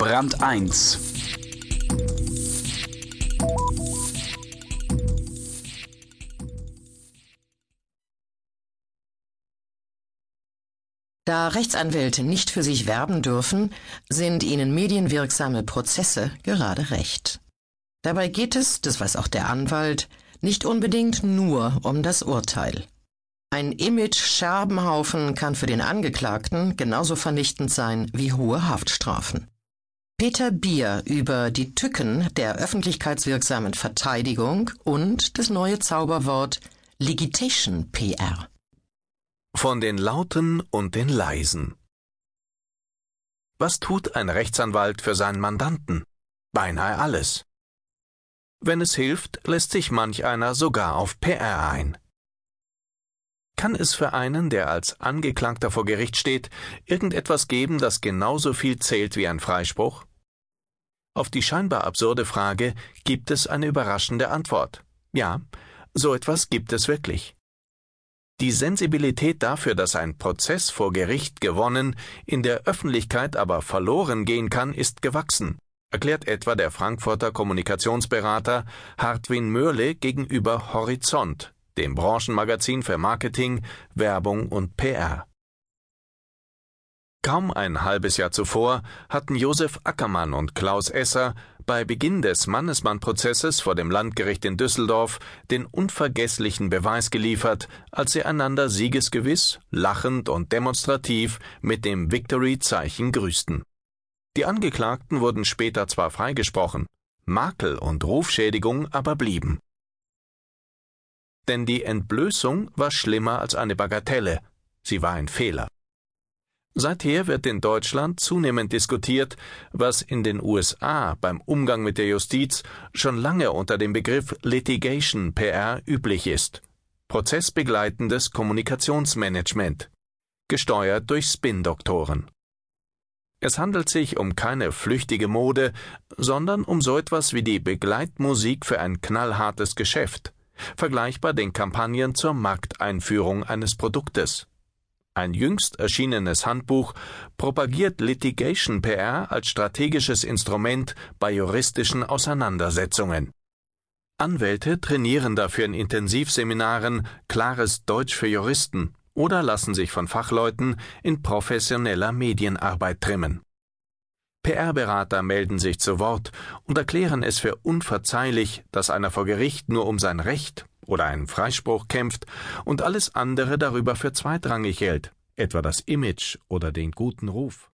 Brand 1 Da Rechtsanwälte nicht für sich werben dürfen, sind ihnen medienwirksame Prozesse gerade recht. Dabei geht es, das weiß auch der Anwalt, nicht unbedingt nur um das Urteil. Ein Image-Scherbenhaufen kann für den Angeklagten genauso vernichtend sein wie hohe Haftstrafen. Peter Bier über die Tücken der öffentlichkeitswirksamen Verteidigung und das neue Zauberwort Ligitation PR. Von den Lauten und den Leisen. Was tut ein Rechtsanwalt für seinen Mandanten? Beinahe alles. Wenn es hilft, lässt sich manch einer sogar auf PR ein. Kann es für einen, der als Angeklagter vor Gericht steht, irgendetwas geben, das genauso viel zählt wie ein Freispruch? Auf die scheinbar absurde Frage gibt es eine überraschende Antwort. Ja, so etwas gibt es wirklich. Die Sensibilität dafür, dass ein Prozess vor Gericht gewonnen, in der Öffentlichkeit aber verloren gehen kann, ist gewachsen, erklärt etwa der Frankfurter Kommunikationsberater Hartwin Mörle gegenüber Horizont, dem Branchenmagazin für Marketing, Werbung und PR. Kaum ein halbes Jahr zuvor hatten Josef Ackermann und Klaus Esser bei Beginn des Mannesmann-Prozesses vor dem Landgericht in Düsseldorf den unvergesslichen Beweis geliefert, als sie einander siegesgewiss, lachend und demonstrativ mit dem Victory-Zeichen grüßten. Die Angeklagten wurden später zwar freigesprochen, Makel und Rufschädigung aber blieben. Denn die Entblößung war schlimmer als eine Bagatelle, sie war ein Fehler. Seither wird in Deutschland zunehmend diskutiert, was in den USA beim Umgang mit der Justiz schon lange unter dem Begriff Litigation PR üblich ist. Prozessbegleitendes Kommunikationsmanagement, gesteuert durch Spin-Doktoren. Es handelt sich um keine flüchtige Mode, sondern um so etwas wie die Begleitmusik für ein knallhartes Geschäft, vergleichbar den Kampagnen zur Markteinführung eines Produktes. Ein jüngst erschienenes Handbuch propagiert Litigation PR als strategisches Instrument bei juristischen Auseinandersetzungen. Anwälte trainieren dafür in Intensivseminaren klares Deutsch für Juristen oder lassen sich von Fachleuten in professioneller Medienarbeit trimmen. PR-Berater melden sich zu Wort und erklären es für unverzeihlich, dass einer vor Gericht nur um sein Recht oder einen Freispruch kämpft und alles andere darüber für zweitrangig hält, etwa das Image oder den guten Ruf.